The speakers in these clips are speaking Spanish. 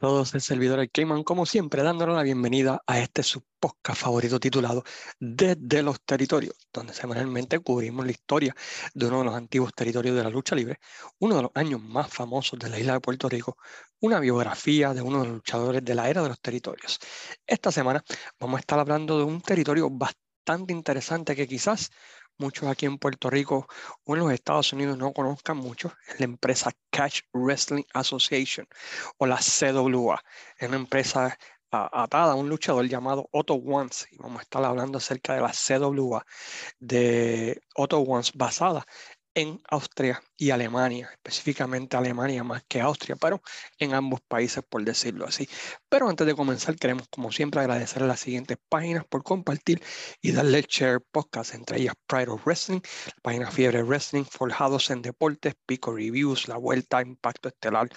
todos, el servidor el Cayman, como siempre, dándole la bienvenida a este su podcast favorito titulado Desde los Territorios, donde semanalmente cubrimos la historia de uno de los antiguos territorios de la lucha libre, uno de los años más famosos de la isla de Puerto Rico, una biografía de uno de los luchadores de la era de los territorios. Esta semana vamos a estar hablando de un territorio bastante interesante que quizás muchos aquí en Puerto Rico o en los Estados Unidos no conozcan mucho, es la empresa Catch Wrestling Association o la CWA. Es una empresa atada a un luchador llamado Otto Once y vamos a estar hablando acerca de la CWA de Otto Once basada en Austria y Alemania, específicamente Alemania más que Austria, pero en ambos países por decirlo así. Pero antes de comenzar queremos como siempre agradecer a las siguientes páginas por compartir y darle share podcast, entre ellas Pride of Wrestling, la página Fiebre Wrestling, Forjados en Deportes, Pico Reviews, La Vuelta, Impacto Estelar,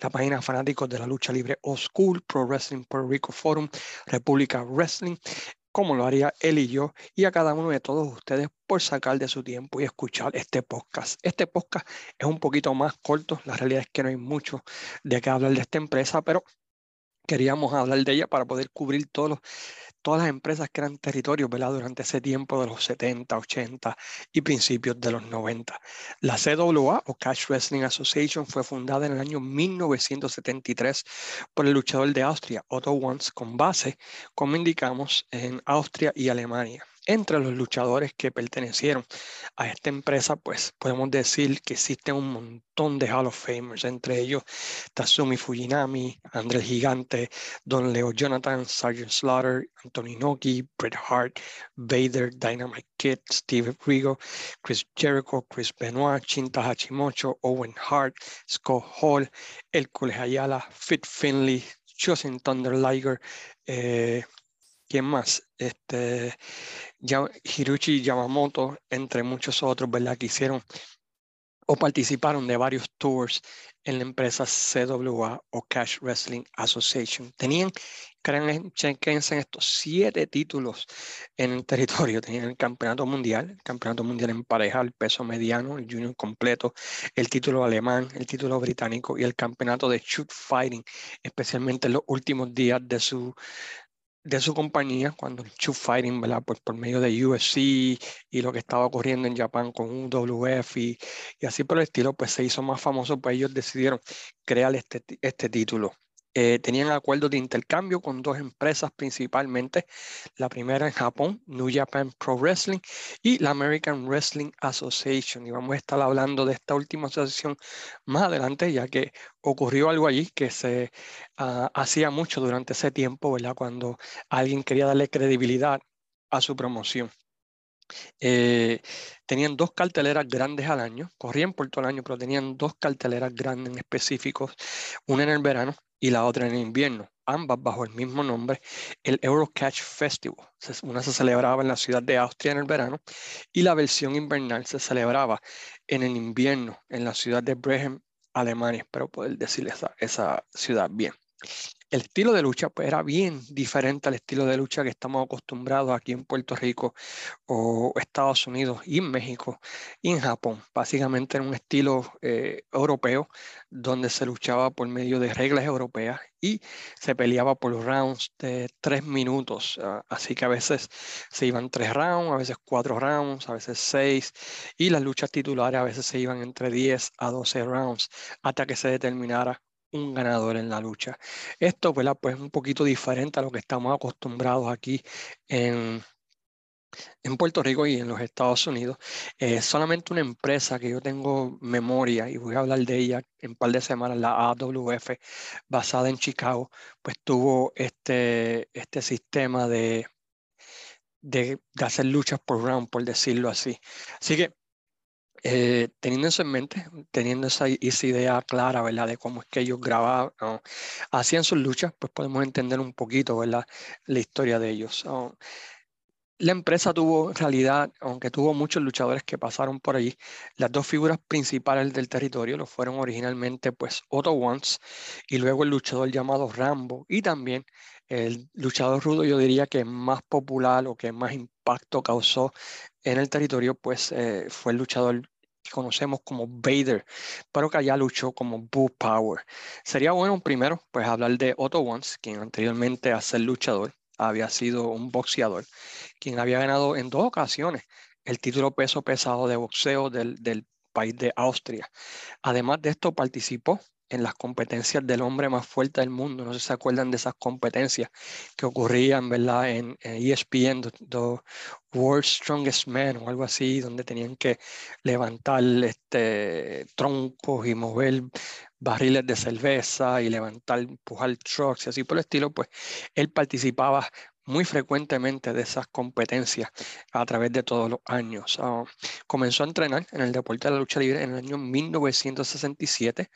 la página Fanáticos de la Lucha Libre O School, Pro Wrestling Puerto Rico Forum, República Wrestling, como lo haría él y yo, y a cada uno de todos ustedes por sacar de su tiempo y escuchar este podcast. Este podcast es un poquito más corto, la realidad es que no hay mucho de qué hablar de esta empresa, pero queríamos hablar de ella para poder cubrir todos los todas las empresas que eran territorios ¿verdad? durante ese tiempo de los 70, 80 y principios de los 90. La CWA o Cash Wrestling Association fue fundada en el año 1973 por el luchador de Austria, Otto Wanz, con base, como indicamos, en Austria y Alemania entre los luchadores que pertenecieron a esta empresa, pues podemos decir que existen un montón de Hall of Famers, entre ellos Tatsumi Fujinami, André Gigante, Don Leo Jonathan, Sergeant Slaughter, Anthony Noki, Bret Hart, Vader, Dynamite Kid, Steve Rigo, Chris Jericho, Chris Benoit, Chinta Hachimocho, Owen Hart, Scott Hall, Hércules Ayala, Fit Finley, Chosen Thunder Liger, eh, ¿quién más? Este, Hiruchi Yamamoto, entre muchos otros, ¿verdad? Que hicieron o participaron de varios tours en la empresa CWA o Cash Wrestling Association. Tenían, chequense en estos siete títulos en el territorio. Tenían el campeonato mundial, el campeonato mundial en pareja, el peso mediano, el junior completo, el título alemán, el título británico y el campeonato de shoot fighting, especialmente en los últimos días de su, de su compañía, cuando el Fighting, por medio de UFC y lo que estaba ocurriendo en Japón con UWF y, y así por el estilo, pues se hizo más famoso, pues ellos decidieron crear este, este título. Eh, tenían acuerdos de intercambio con dos empresas principalmente. La primera en Japón, New Japan Pro Wrestling, y la American Wrestling Association. Y vamos a estar hablando de esta última asociación más adelante, ya que ocurrió algo allí que se ah, hacía mucho durante ese tiempo, ¿verdad? Cuando alguien quería darle credibilidad a su promoción. Eh, tenían dos carteleras grandes al año, corrían por todo el año, pero tenían dos carteleras grandes en específicos, una en el verano y la otra en invierno, ambas bajo el mismo nombre, el Eurocatch Festival. Una se celebraba en la ciudad de Austria en el verano y la versión invernal se celebraba en el invierno en la ciudad de Bremen, Alemania. Espero poder decir esa, esa ciudad bien el estilo de lucha pues, era bien diferente al estilo de lucha que estamos acostumbrados aquí en Puerto Rico o Estados Unidos y en México y en Japón. Básicamente era un estilo eh, europeo donde se luchaba por medio de reglas europeas y se peleaba por rounds de tres minutos. Ah, así que a veces se iban tres rounds, a veces cuatro rounds, a veces seis y las luchas titulares a veces se iban entre 10 a 12 rounds hasta que se determinara un ganador en la lucha. Esto, Pues es un poquito diferente a lo que estamos acostumbrados aquí en, en Puerto Rico y en los Estados Unidos. Es solamente una empresa que yo tengo memoria y voy a hablar de ella en un par de semanas, la AWF, basada en Chicago, pues tuvo este, este sistema de, de, de hacer luchas por round, por decirlo así. Así que eh, teniendo eso en mente, teniendo esa, idea clara, ¿verdad? De cómo es que ellos grababan, hacían sus luchas, pues podemos entender un poquito, ¿verdad? La historia de ellos. La empresa tuvo, en realidad, aunque tuvo muchos luchadores que pasaron por allí, las dos figuras principales del territorio lo fueron originalmente, pues, Otto Once y luego el luchador llamado Rambo y también el luchador rudo, yo diría que más popular o que más impacto causó en el territorio, pues, eh, fue el luchador que conocemos como Vader, pero que allá luchó como Bull Power. Sería bueno primero pues hablar de Otto Once, quien anteriormente a ser luchador había sido un boxeador, quien había ganado en dos ocasiones el título peso pesado de boxeo del país de Austria. Además de esto participó en las competencias del hombre más fuerte del mundo. No sé si se acuerdan de esas competencias que ocurrían, ¿verdad? En, ESPN, e the, World's Strongest Man o algo así, donde tenían que levantar este, troncos y mover barriles de cerveza y levantar, empujar trucks y así por el estilo, pues él participaba muy frecuentemente de esas competencias a través de todos los años. Ah, comenzó a entrenar en el deporte de la lucha libre en el año 1967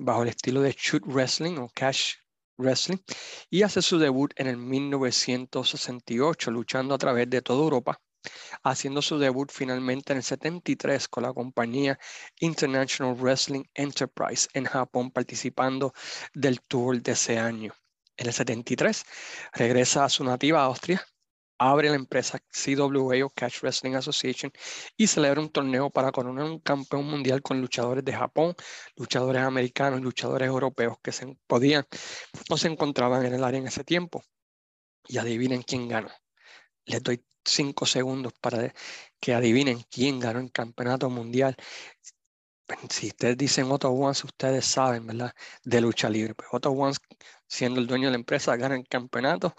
bajo el estilo de shoot wrestling o cash wrestling y hace su debut en el 1968 luchando a través de toda Europa haciendo su debut finalmente en el 73 con la compañía International Wrestling Enterprise en Japón, participando del tour de ese año. En el 73 regresa a su nativa Austria, abre la empresa CWA o Catch Wrestling Association y celebra un torneo para coronar un campeón mundial con luchadores de Japón, luchadores americanos, luchadores europeos que se podían o se encontraban en el área en ese tiempo. Y adivinen quién ganó. Les doy cinco segundos para que adivinen quién ganó el campeonato mundial si ustedes dicen Otto Once, ustedes saben, ¿verdad? De lucha libre. Pues Otto Once, siendo el dueño de la empresa, gana el campeonato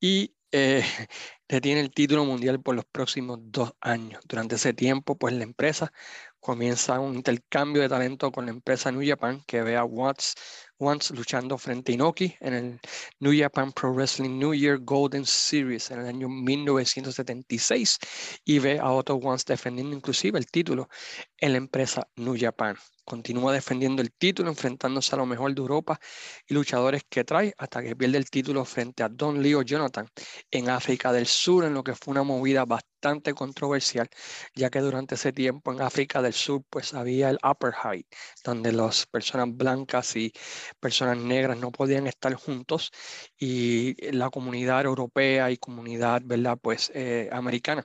y eh, detiene el título mundial por los próximos dos años. Durante ese tiempo, pues la empresa comienza un intercambio de talento con la empresa New Japan que ve a Watts once luchando frente a Inoki en el New Japan Pro Wrestling New Year Golden Series en el año 1976 y ve a Otto Once defendiendo inclusive el título en la empresa New Japan. Continúa defendiendo el título, enfrentándose a lo mejor de Europa y luchadores que trae hasta que pierde el título frente a Don Leo Jonathan en África del Sur, en lo que fue una movida bastante controversial, ya que durante ese tiempo en África del Sur pues había el apartheid, donde las personas blancas y personas negras no podían estar juntos y la comunidad europea y comunidad, ¿verdad? Pues eh, americana,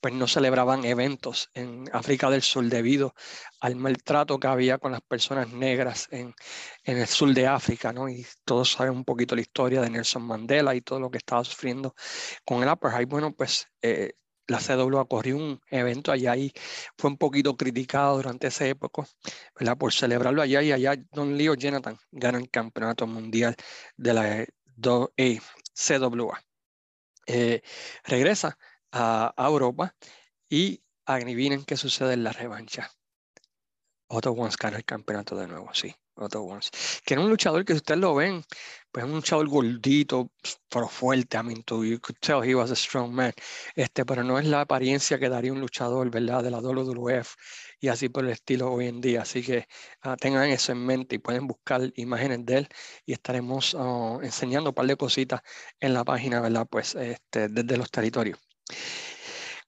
pues no celebraban eventos en África del Sur debido al maltrato que había con las personas negras en, en el sur de África, ¿no? Y todos saben un poquito la historia de Nelson Mandela y todo lo que estaba sufriendo con el apartheid. Bueno, pues eh, la CW corrió un evento allá y fue un poquito criticado durante esa época, ¿verdad? Por celebrarlo allá y allá Don Leo Jonathan gana el campeonato mundial de la CWA. Eh, regresa a, Europa y adivinen qué sucede en la revancha. Otto Once gana el campeonato de nuevo, sí. Otto Once. Que era un luchador que si ustedes lo ven, pues es un luchador gordito, pero fuerte. I mean, you could tell he was a strong man. Este, pero no es la apariencia que daría un luchador, ¿verdad? De la WWF y así por el estilo hoy en día. Así que ah, tengan eso en mente y pueden buscar imágenes de él y estaremos ah, enseñando un par de cositas en la página, ¿verdad? Pues este, desde los territorios.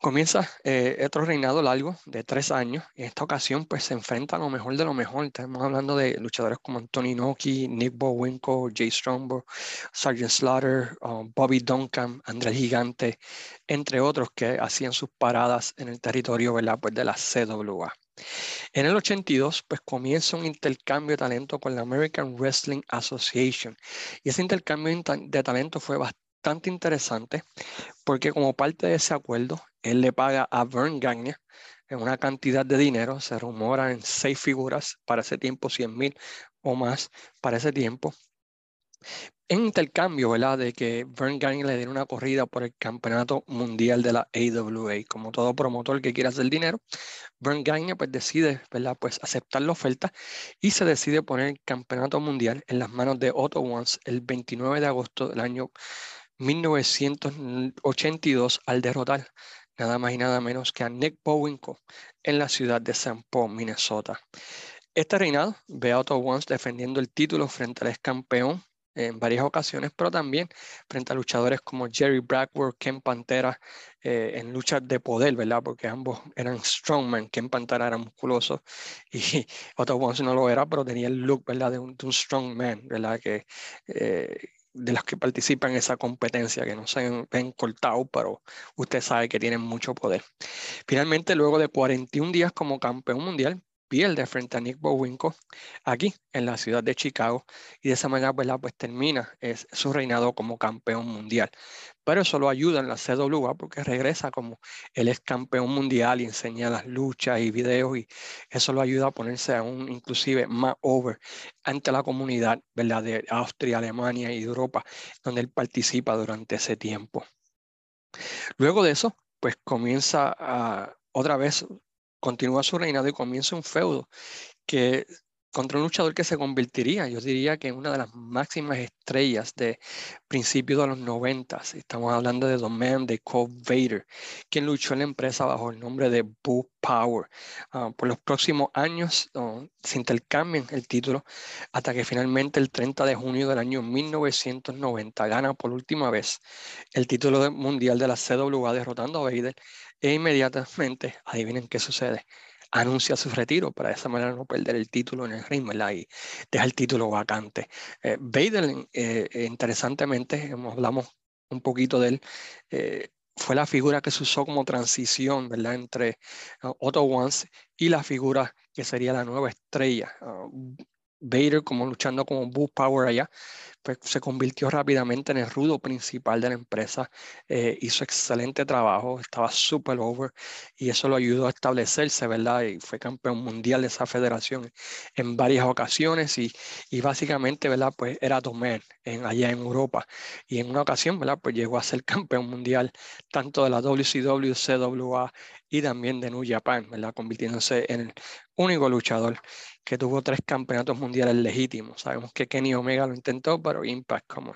Comienza eh, otro reinado largo de tres años. En esta ocasión, pues se enfrenta a lo mejor de lo mejor. Estamos hablando de luchadores como Anthony Noki, Nick Bowinko, Jay Strongbow, Sergeant Slaughter, um, Bobby Duncan, Andrés Gigante, entre otros que hacían sus paradas en el territorio ¿verdad? Pues de la CWA. En el 82, pues comienza un intercambio de talento con la American Wrestling Association. Y ese intercambio de talento fue bastante interesante porque como parte de ese acuerdo, él le paga a Vern Gagne en una cantidad de dinero, se rumora en seis figuras, para ese tiempo 100 mil o más para ese tiempo. En intercambio, ¿verdad? De que Vern Gagne le diera una corrida por el campeonato mundial de la AWA. Como todo promotor que quiera hacer dinero, Vern Gagne pues decide, ¿verdad? Pues aceptar la oferta y se decide poner el campeonato mundial en las manos de Otto Once el 29 de agosto del año 1982 al derrotar nada más y nada menos que a Nick Bowinko en la ciudad de St. Paul, Minnesota. Este reinado ve a Otto Once defendiendo el título frente al ex campeón en varias ocasiones, pero también frente a luchadores como Jerry Blackwood, Ken Pantera, eh, en luchas de poder, ¿verdad? Porque ambos eran strongman, Ken Pantera era musculoso y Otto Once no lo era, pero tenía el look, ¿verdad? De un, strongman, ¿verdad? Que, eh, de los que participan en esa competencia, que no se ven cortados, pero usted sabe que tienen mucho poder. Finalmente, luego de 41 días como campeón mundial, pierde frente a Nick Bowinko aquí en la ciudad de Chicago y de esa manera pues, pues termina es, su reinado como campeón mundial. Pero eso lo ayuda en la CWA porque regresa como el ex campeón mundial y enseña las luchas y videos y eso lo ayuda a ponerse aún inclusive más over ante la comunidad de Austria, Alemania y Europa donde él participa durante ese tiempo. Luego de eso, pues comienza otra vez continúa su reinado y comienza un feudo que contra un luchador que se convertiría, yo diría que una de las máximas estrellas de principios de los 90. Estamos hablando de Man, de Cole Vader, quien luchó en la empresa bajo el nombre de Boo Power. Ah, por los próximos años se intercambian el título hasta que finalmente el 30 de junio del año 1990 gana por última vez el título mundial de la CWA derrotando a Vader e inmediatamente, adivinen qué sucede, anuncia su retiro para de esa manera no perder el título en el ring, ¿verdad? Y deja el título vacante. Eh, Vader, eh, interesantemente, hablamos un poquito de él, eh, fue la figura que se usó como transición, ¿verdad? Entre uh, Otto Once y la figura que sería la nueva estrella. Uh, Vader como luchando como Boo Power allá, pues se convirtió rápidamente en el rudo principal de la empresa, eh, hizo excelente trabajo, estaba super over y eso lo ayudó a establecerse, ¿verdad? Y fue campeón mundial de esa federación en varias ocasiones y, y básicamente, ¿verdad? Pues era Tomer en, allá en Europa y en una ocasión, ¿verdad? Pues llegó a ser campeón mundial tanto de la WCW, CWA y también de New Japan, ¿verdad? Convirtiéndose en el único luchador que tuvo tres campeonatos mundiales legítimos. Sabemos que Kenny Omega lo intentó, pero Impact como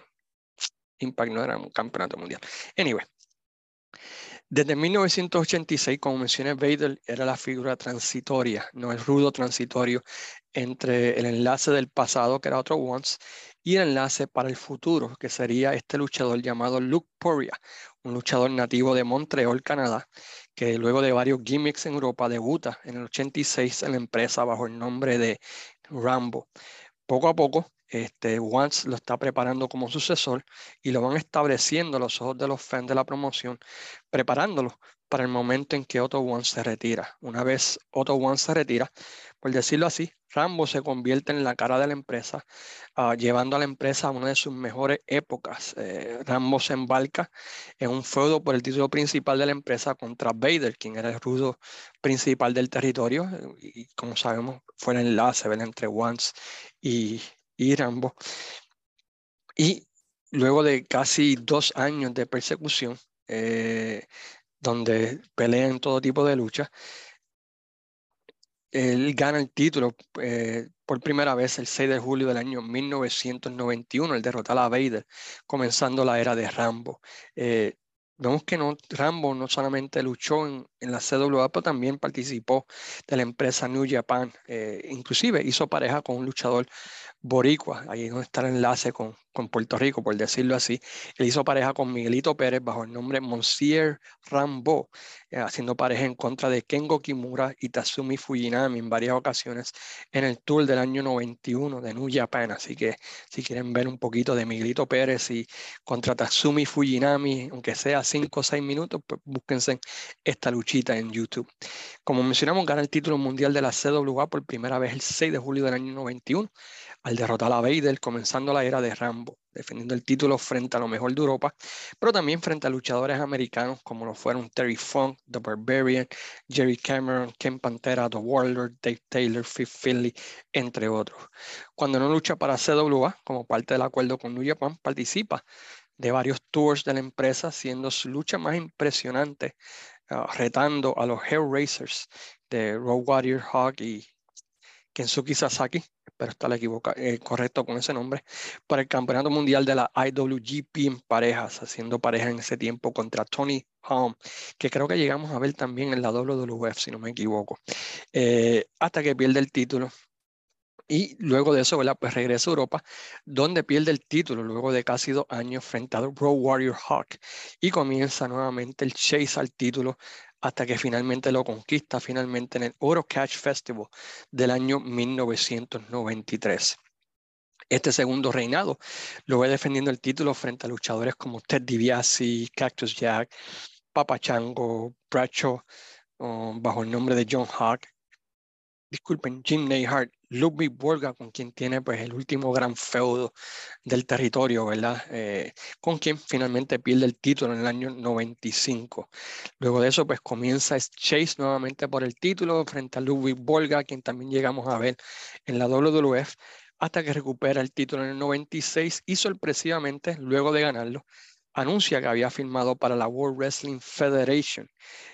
Impact no era un campeonato mundial. Anyway, desde 1986, como mencioné, Vader era la figura transitoria, no el rudo transitorio entre el enlace del pasado, que era otro Once, y el enlace para el futuro, que sería este luchador llamado Luke Poria, un luchador nativo de Montreal, Canadá, que luego de varios gimmicks en Europa debuta en el 86 en la empresa bajo el nombre de Rambo. Poco a poco, este, Once lo está preparando como sucesor y lo van estableciendo a los ojos de los fans de la promoción, preparándolo para el momento en que Otto One se retira. Una vez Otto One se retira, por decirlo así, Rambo se convierte en la cara de la empresa, ah, llevando a la empresa a una de sus mejores épocas. Eh, Rambo se embarca en un feudo por el título principal de la empresa contra Vader, quien era el rudo principal del territorio, y como sabemos fue el enlace entre Once y, y Rambo. Y luego de casi dos años de persecución, eh, donde pelean todo tipo de lucha. Él gana el título eh, por primera vez el 6 de julio del año 1991, el derrotar a Vader, comenzando la era de Rambo. Eh, vemos que no, Rambo no solamente luchó en, la CWA, pero también participó de la empresa New Japan. Eh, inclusive hizo pareja con un luchador boricua, ahí donde está el enlace con, con Puerto Rico, por decirlo así. Él hizo pareja con Miguelito Pérez bajo el nombre Monsieur Rambo, eh, haciendo pareja en contra de Kengo Kimura y Tatsumi Fujinami en varias ocasiones en el tour del año 91 de New Japan. Así que si quieren ver un poquito de Miguelito Pérez y contra Tatsumi Fujinami, aunque sea 5 o 6 minutos, pues búsquense esta luchita en YouTube. Como mencionamos, gana el título mundial de la CWA por primera vez el 6 de julio del año 91 al derrotar a Vader, comenzando la era de Rambo, defendiendo el título frente a lo mejor de Europa, pero también frente a luchadores americanos como lo fueron Terry Funk, The Barbarian, Jerry Cameron, Ken Pantera, The Warlord, Dave Taylor, Fifth Finley, entre otros. Cuando no lucha para CWA, como parte del acuerdo con New Japan, participa de varios tours de la empresa, siendo su lucha más impresionante, ah, retando a los Hair Racers de Road Warrior Hawk y Kensuke Sasaki, espero estar equivocado, eh, correcto con ese nombre, para el Campeonato Mundial de la IWGP en parejas, haciendo pareja en ese tiempo contra Tony Home, que creo que llegamos a ver también en la WWF, si no me equivoco, eh, hasta que pierde el título. Y luego de eso, ¿verdad? Pues regresa a Europa, donde pierde el título luego de casi dos años frente a Road Warrior Hawk y comienza nuevamente el chase al título hasta que finalmente lo conquista finalmente en el Oro Catch Festival del año 1993. este segundo reinado. Lo ve defendiendo el título frente a luchadores como Ted DiBiase, Cactus Jack, Papa Chango, Bradshaw, um, bajo el nombre de John Hawk, disculpen, Jim Neyhart, Ludwig Borga, con quien tiene pues el último gran feudo del territorio, ¿verdad? Eh, con quien finalmente pierde el título en el año 95. Luego de eso pues comienza Chase nuevamente por el título frente a Ludwig Borga, quien también llegamos a ver en la WWF, hasta que recupera el título en el 96 y sorpresivamente, luego de ganarlo, anuncia que había firmado para la World Wrestling Federation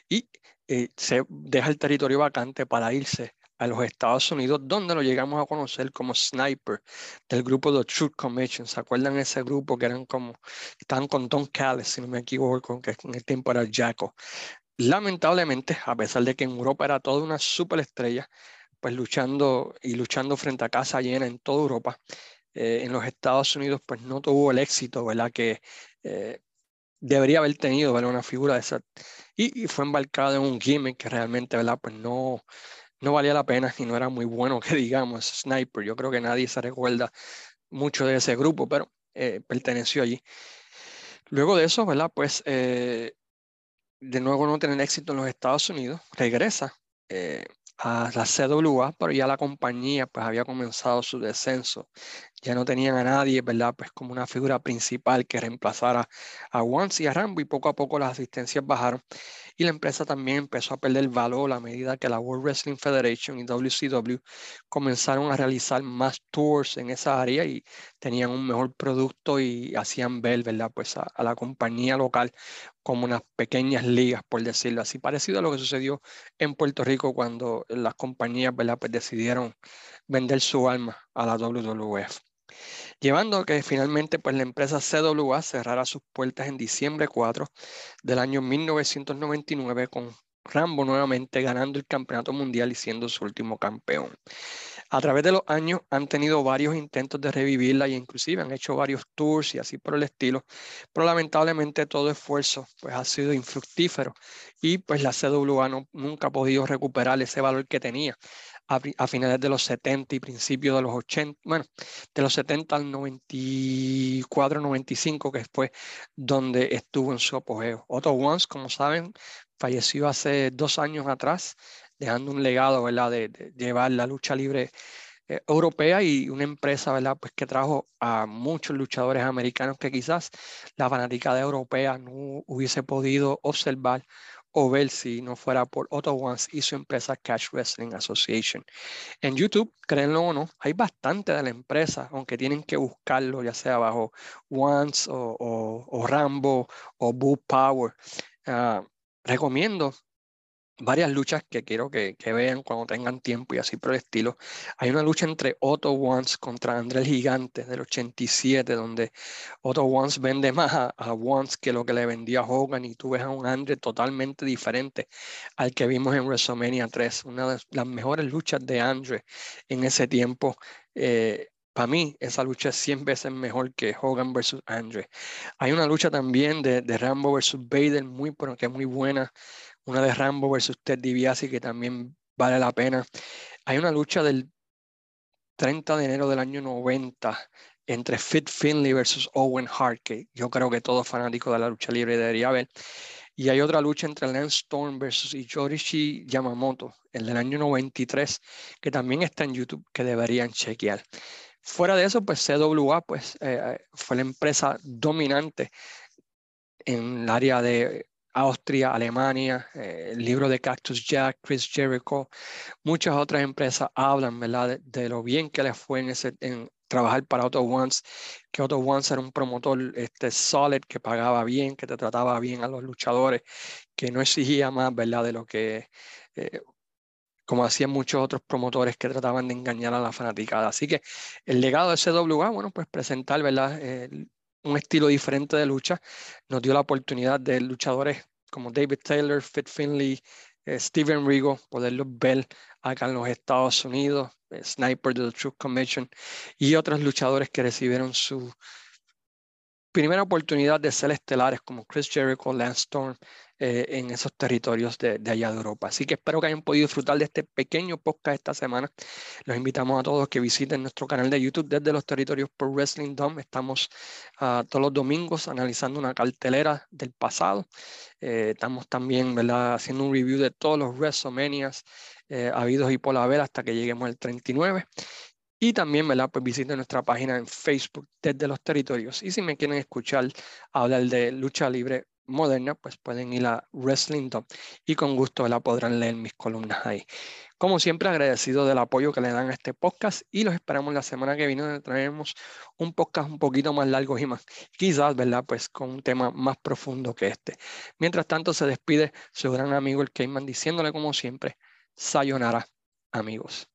y eh, se deja el territorio vacante para irse a los Estados Unidos, donde lo llegamos a conocer como Sniper del grupo The Truth Commission. ¿Se acuerdan ese grupo que eran como, estaban con Don Callis, si no me equivoco, que en el tiempo era Jaco? Lamentablemente, a pesar de que en Europa era toda una superestrella, pues luchando y luchando frente a casa llena en toda Europa, eh, en los Estados Unidos pues no tuvo el éxito, ¿verdad? Que eh, debería haber tenido, ¿verdad? Una figura de esa. Y, y, fue embarcado en un gimmick que realmente, ¿verdad? Pues no, no valía la pena y no era muy bueno que digamos Sniper. Yo creo que nadie se recuerda mucho de ese grupo, pero eh, perteneció allí. Luego de eso, ¿verdad? Pues eh, de nuevo no tener éxito en los Estados Unidos, regresa eh, a la CWA, pero ya la compañía pues había comenzado su descenso. Ya no tenían a nadie, ¿verdad? Pues como una figura principal que reemplazara a Once y a Rambo y poco a poco las asistencias bajaron y la empresa también empezó a perder valor a medida que la World Wrestling Federation y WCW comenzaron a realizar más tours en esa área y tenían un mejor producto y hacían ver, ¿verdad? Pues a, la compañía local como unas pequeñas ligas, por decirlo así, parecido a lo que sucedió en Puerto Rico cuando las compañías, ¿verdad? Pues decidieron vender su alma a la WWF llevando a que finalmente pues, la empresa CWA cerrara sus puertas en diciembre 4 del año 1999 con Rambo nuevamente ganando el campeonato mundial y siendo su último campeón. A través de los años han tenido varios intentos de revivirla y inclusive han hecho varios tours y así por el estilo, pero lamentablemente todo esfuerzo pues ha sido infructífero y pues la CWA no, nunca ha podido recuperar ese valor que tenía a, finales de los 70 y principios de los 80, bueno, de los 70 al 94, 95, que fue donde estuvo en su apogeo. Otto Once, como saben, falleció hace dos años atrás, dejando un legado, ¿verdad?, de, llevar la lucha libre eh, europea y una empresa, ¿verdad?, pues que trajo a muchos luchadores americanos que quizás la fanática europea no hubiese podido observar o ver si no fuera por Otto Once y su empresa Cash Wrestling Association. En YouTube, créanlo o no, hay bastante de la empresa, aunque tienen que buscarlo, ya sea bajo Once o, Rambo o Boo Power. Ah, recomiendo varias luchas que quiero que, vean cuando tengan tiempo y así por el estilo. Hay una lucha entre Otto Once contra André el Gigante del 87, donde Otto Once vende más a, Once que lo que le vendía a Hogan y tú ves a un André totalmente diferente al que vimos en WrestleMania 3. Una de las mejores luchas de Andre en ese tiempo. Eh, para mí, esa lucha es 100 veces mejor que Hogan versus Andre. Hay una lucha también de, de Rambo versus Vader, muy, que es muy buena una de Rambo versus Ted DiBiase que también vale la pena. Hay una lucha del 30 de enero del año 90 entre Fit Finley versus Owen Hart, que yo creo que todo fanático de la lucha libre debería ver. Y hay otra lucha entre Lance Storm versus Yorishi Yamamoto, el del año 93, que también está en YouTube, que deberían chequear. Fuera de eso, pues CWA pues, eh, fue la empresa dominante en el área de Austria, Alemania, eh, el libro de Cactus Jack, Chris Jericho, muchas otras empresas hablan ¿verdad? De, lo bien que les fue en, ese, en trabajar para Auto Once, que Auto Once era un promotor este, solid, que pagaba bien, que te trataba bien a los luchadores, que no exigía más ¿verdad? de lo que, eh, como hacían muchos otros promotores que trataban de engañar a la fanaticada. Así que el legado de CWA, bueno, pues presentar ¿verdad? Un estilo diferente de lucha, nos dio la oportunidad de luchadores como David Taylor, Fit Finley, eh, Steven Rigo, poderlos ver acá en los Estados Unidos, eh, Sniper de The Truth Commission y otros luchadores que recibieron su, primera oportunidad de ser estelares como Chris Jericho, Lance Storm eh, en esos territorios de, allá de Europa. Así que espero que hayan podido disfrutar de este pequeño podcast esta semana. Los invitamos a todos que visiten nuestro canal de YouTube desde los territorios por Wrestling Dome. Estamos uh, todos los domingos analizando una cartelera del pasado. Eh, estamos también ¿verdad? haciendo un review de todos los WrestleManias eh, habidos y por haber hasta que lleguemos al 39. Y también, ¿verdad? Pues visiten nuestra página en Facebook desde los territorios. Y si me quieren escuchar hablar de lucha libre moderna, pues pueden ir a Wrestling Top y con gusto la podrán leer mis columnas ahí. Como siempre, agradecido del apoyo que le dan a este podcast y los esperamos la semana que viene donde traemos un podcast un poquito más largo y más, quizás, ¿verdad? Pues con un tema más profundo que este. Mientras tanto, se despide su gran amigo el Cayman diciéndole como siempre, sayonara, amigos.